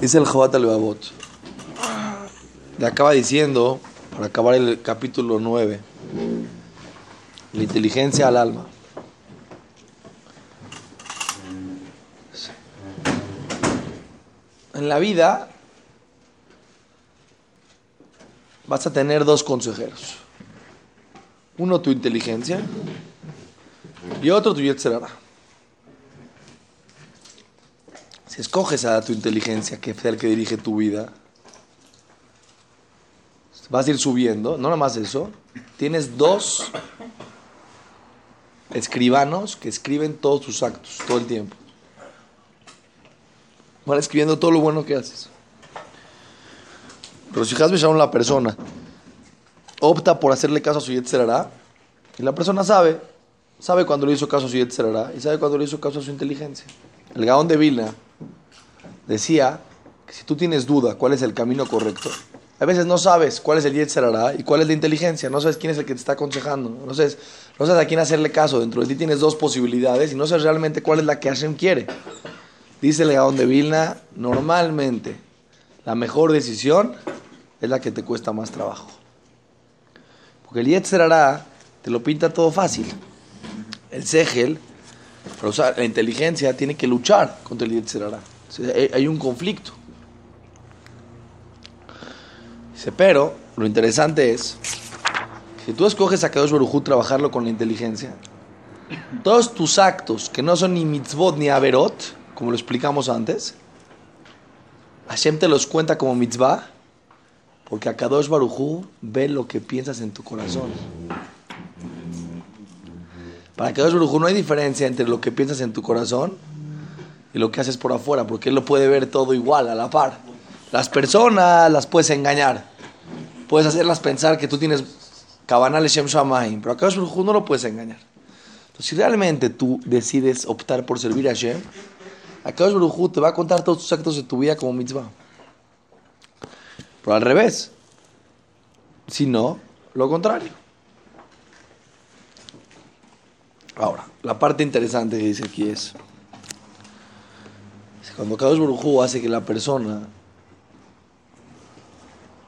Dice el Jobat al Le acaba diciendo, para acabar el capítulo 9, la inteligencia al alma. En la vida vas a tener dos consejeros. Uno tu inteligencia y otro tu yetzerara. Si escoges a tu inteligencia, que es el que dirige tu vida, vas a ir subiendo, no nada más eso, tienes dos escribanos que escriben todos tus actos, todo el tiempo. Van escribiendo todo lo bueno que haces. Pero si Hasbe Shalom la persona opta por hacerle caso a su Yetzerara, y la persona sabe, sabe cuando le hizo caso a su Yetzerara y sabe cuando le hizo caso a su inteligencia. El Gaón de Vilna decía que si tú tienes duda cuál es el camino correcto, a veces no sabes cuál es el Yetzerara y cuál es la inteligencia, no sabes quién es el que te está aconsejando, no sabes, no sabes a quién hacerle caso, dentro de ti tienes dos posibilidades y no sabes realmente cuál es la que Hashem quiere. Dice el Gaón de Vilna, normalmente la mejor decisión es la que te cuesta más trabajo. Porque el Yetzerara te lo pinta todo fácil. El Segel, para usar la inteligencia, tiene que luchar contra el Yetzerara. Hay un conflicto. Dice, pero lo interesante es si tú escoges a Kadosh Baruj trabajarlo con la inteligencia, todos tus actos que no son ni mitzvot ni averot, como lo explicamos antes, Hashem te los cuenta como mitzvah, porque a Kadosh Baruj ve lo que piensas en tu corazón. Para Kadosh Baruj no hay diferencia entre lo que piensas en tu corazón y lo que haces por afuera, porque Él lo puede ver todo igual, a la par. Las personas las puedes engañar, puedes hacerlas pensar que tú tienes Kabanal Shem Shamaim, pero a Kadosh Baruj no lo puedes engañar. Entonces, si realmente tú decides optar por servir a Akadosh Baruj te va a contar todos tus actos de tu vida como mitzvah. Pero al revés. Si no, lo contrario. Ahora, la parte interesante que dice aquí es, cuando Akadosh Baruj hace que la persona,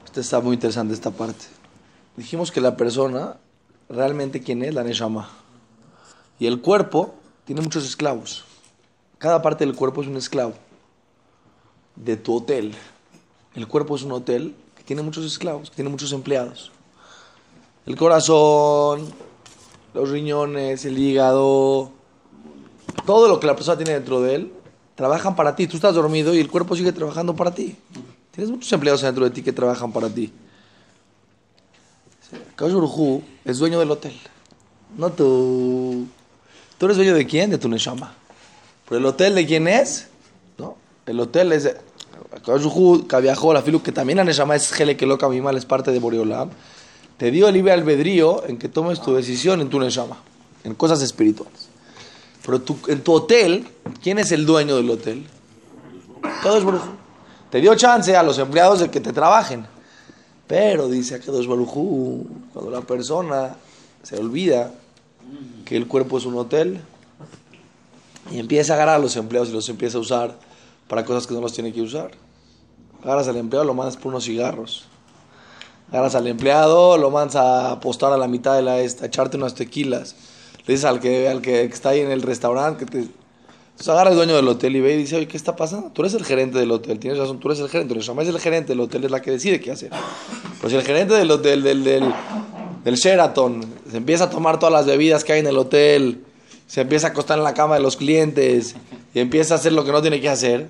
este está muy interesante esta parte, dijimos que la persona, realmente quién es, la Neshama, y el cuerpo tiene muchos esclavos. Cada parte del cuerpo es un esclavo de tu hotel. El cuerpo es un hotel que tiene muchos esclavos, que tiene muchos empleados. El corazón, los riñones, el hígado, todo lo que la persona tiene dentro de él, trabajan para ti. Tú estás dormido y el cuerpo sigue trabajando para ti. Tienes muchos empleados dentro de ti que trabajan para ti. Kaush es dueño del hotel. No tú. ¿Tú eres dueño de quién? De tu Neshama. ¿Pero el hotel de quién es? ¿No? El hotel es de... viajó la filu, que también la Neshama es Gele que loca mal es parte de Boreolam. Te dio el libre albedrío en que tomes tu decisión en tu Neshama, en cosas espirituales. Pero en tu hotel, ¿quién es el dueño del hotel? Todo es Barujú. Te dio chance a los empleados de que te trabajen. Pero dice que dos Barujú, cuando la persona se olvida que el cuerpo es un hotel, y empieza a agarrar a los empleados y los empieza a usar para cosas que no los tiene que usar. Agarras al empleado, lo mandas por unos cigarros. Agarras al empleado, lo mandas a apostar a la mitad de la esta, echarte unas tequilas. Le dices al que, al que está ahí en el restaurante que te... Entonces agarra el dueño del hotel y ve y dice, oye, ¿qué está pasando? Tú eres el gerente del hotel, tienes razón, tú eres el gerente. Pero es el gerente del hotel, es la que decide qué hacer. Pues si el gerente del hotel, del, del, del Sheraton, se empieza a tomar todas las bebidas que hay en el hotel se empieza a acostar en la cama de los clientes y empieza a hacer lo que no tiene que hacer,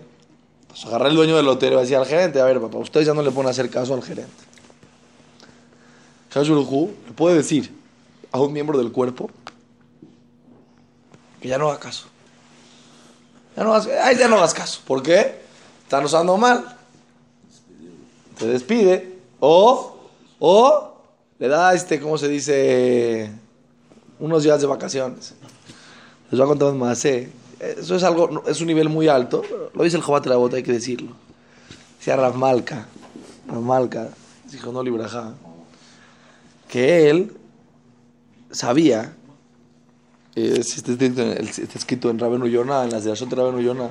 pues agarra el dueño del hotel y va a decir al gerente, a ver, papá, ustedes ya no le pueden hacer caso al gerente. le puede decir a un miembro del cuerpo que ya no haga caso. Ya no hagas, ya no hagas caso. ¿Por qué? Están usando mal. Te despide. O, o le da, este, ¿cómo se dice? Unos días de vacaciones. Les voy a contar más. Eh. Eso es algo, es un nivel muy alto. Lo dice el Jobat de la Bota, hay que decirlo. Decía Rav Malka, dijo no libraja, que él sabía, eh, está, escrito en Rabenu Yonah, en las de Ashot Rabenu Yonah,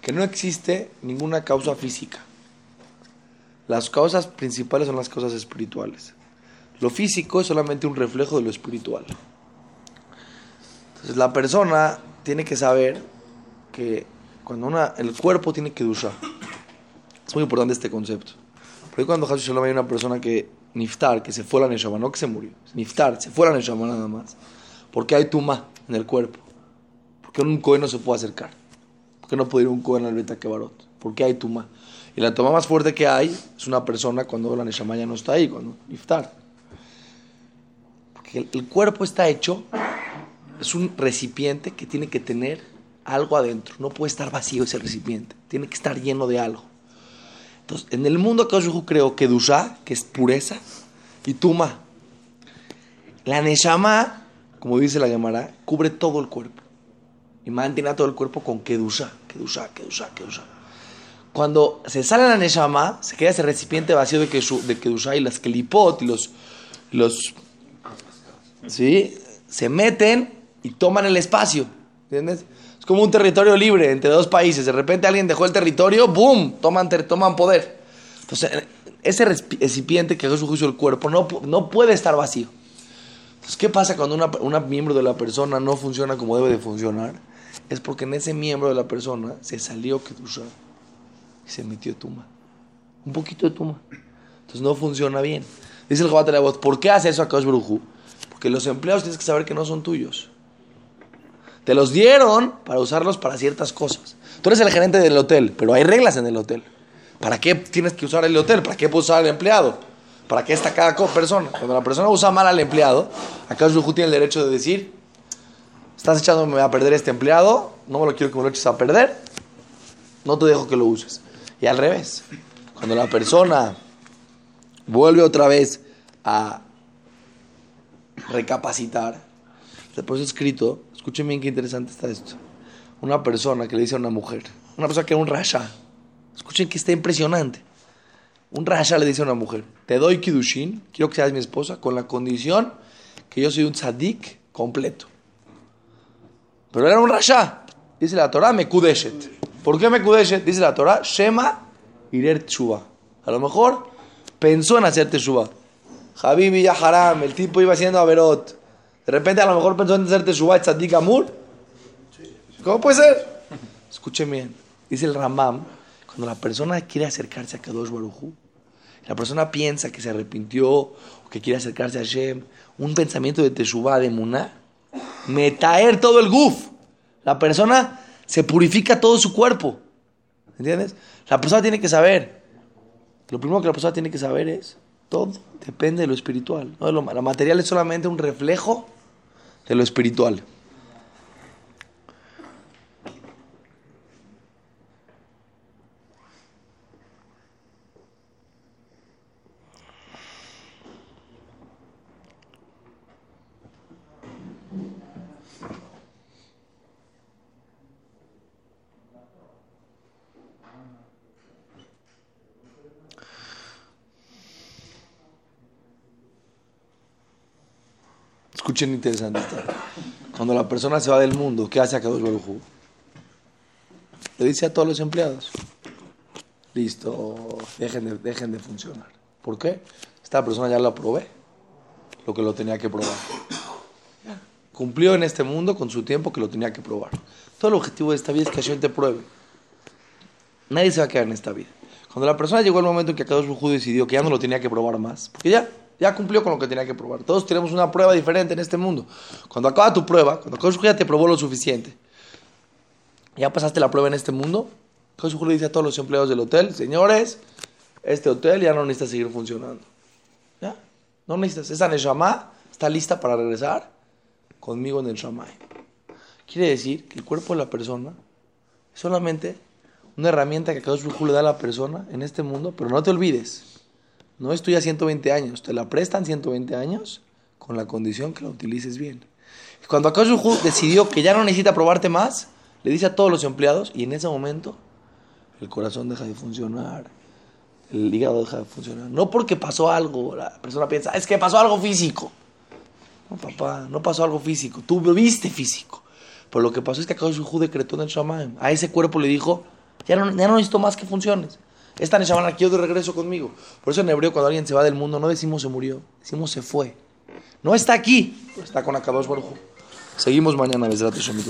que no existe ninguna causa física. Las causas principales son las causas espirituales. Lo físico es solamente un reflejo de lo espiritual. Entonces la persona tiene que saber que cuando una, el cuerpo tiene que duchar. Es muy importante este concepto. Porque cuando Jesús Shalom hay una persona que niftar, que se fue la neshama, no que se murió, niftar, se fue la neshama nada más. Porque hay tuma en el cuerpo. Porque un cohen no se puede acercar. Porque no puede ir un cohen al beta kebarot. Porque hay tuma. Y la toma más fuerte que hay es una persona cuando la neshama ya no está ahí, cuando niftar. Porque el cuerpo está hecho, es un recipiente que tiene que tener algo adentro. No puede estar vacío ese recipiente. Tiene que estar lleno de algo. Entonces, en el mundo que yo creo que Dusha, que es pureza, y Tuma. La Neshama, como dice la Gemara, cubre todo el cuerpo. Y mantiene todo el cuerpo con Kedusha, Kedusha, Kedusha, Kedusha. Cuando se sale la Neshama, se queda ese recipiente vacío de, de Kedusha y las Kelipot y los. ¿Sí? Se meten y toman el espacio. ¿Entiendes? como un territorio libre entre dos países. De repente alguien dejó el territorio, ¡boom! Toman, toman poder. Entonces, ese recipiente que es su el cuerpo no, no puede estar vacío. Entonces, ¿qué pasa cuando una, una, miembro de la persona no funciona como debe de funcionar? Es porque en ese miembro de la persona se salió Kedusha y se metió Tuma. Un poquito de Tuma. Entonces no funciona bien. Dice el Jobat de la voz, ¿por qué hace eso a Kaush Porque los empleados tienes que saber que no son tuyos. Te los dieron para usarlos para ciertas cosas. Tú eres el gerente del hotel, pero hay reglas en el hotel. ¿Para qué tienes que usar el hotel? ¿Para qué puedes usar al empleado? ¿Para qué está cada persona? Cuando la persona usa mal al empleado, acá Yuhu tiene el derecho de decir, estás echándome a perder este empleado, no me lo quiero que me lo eches a perder, no te dejo que lo uses. Y al revés, cuando la persona vuelve otra vez a recapacitar, después escrito, Escuchen bien qué interesante está esto. Una persona que le dice a una mujer, una persona que era un rasha. Escuchen que está impresionante. Un rasha le dice a una mujer, te doy kidushin, quiero que seas mi esposa, con la condición que yo soy un tzadik completo. Pero era un rasha. Dice la Torah, me kudeshet. ¿Por qué me kudeshet? Dice la Torah, shema irer tshuva. A lo mejor pensó en hacer teshuva. Habibi ya haram, el tipo iba haciendo averot. De repente a lo mejor pensó en hacerte su Tzadik Amur. ¿Cómo puede ser? Escuchen bien. Dice el Ramam, cuando la persona quiere acercarse a Kadosh la persona piensa que se arrepintió o que quiere acercarse a Hashem, un pensamiento de Teshuvah, de Muná, metaer todo el guf. La persona se purifica todo su cuerpo. ¿Entiendes? La persona tiene que saber. Lo primero que la persona tiene que saber es, todo depende de lo espiritual. No lo, la material es solamente un reflejo de lo espiritual. Escuchen interesante. Cuando la persona se va del mundo, ¿qué hace a Kadosh Baruj Le dice a todos los empleados, listo, dejen de, dejen de funcionar. ¿Por qué? Esta persona ya lo probé, lo que lo tenía que probar. Cumplió en este mundo con su tiempo que lo tenía que probar. Todo el objetivo de esta vida es que Hashem te pruebe. Nadie se va a quedar en esta vida. Cuando la persona llegó el momento en que Kadosh Baruj decidió que ya no lo tenía que probar más, porque ya ya cumplió con lo que tenía que probar. Todos tenemos una prueba diferente en este mundo. Cuando acaba tu prueba, cuando Kosh ya te probó lo suficiente, ya pasaste la prueba en este mundo, Kosh le dice a todos los empleados del hotel, señores, este hotel ya no necesita seguir funcionando. ¿Ya? No necesitas. Esa Neshama está lista para regresar conmigo en el Shamay. Quiere decir que el cuerpo de la persona es solamente una herramienta que Kosh le da a la persona en este mundo, pero no te olvides no estoy a 120 años, te la prestan 120 años con la condición que la utilices bien. Cuando Akash decidió que ya no necesita probarte más, le dice a todos los empleados y en ese momento el corazón deja de funcionar, el hígado deja de funcionar. No porque pasó algo, la persona piensa, es que pasó algo físico. No, papá, no pasó algo físico, tú viste físico. Pero lo que pasó es que Akash decretó en el Shamaim. A ese cuerpo le dijo, Ya no, ya no necesito más que funciones. Esta Neshama quiero de regreso conmigo. Por eso en hebreo, cuando alguien se va del mundo, no decimos se murió, decimos se fue. No está aquí, está con Akadosh Baruj. Seguimos mañana, Besrat Shemit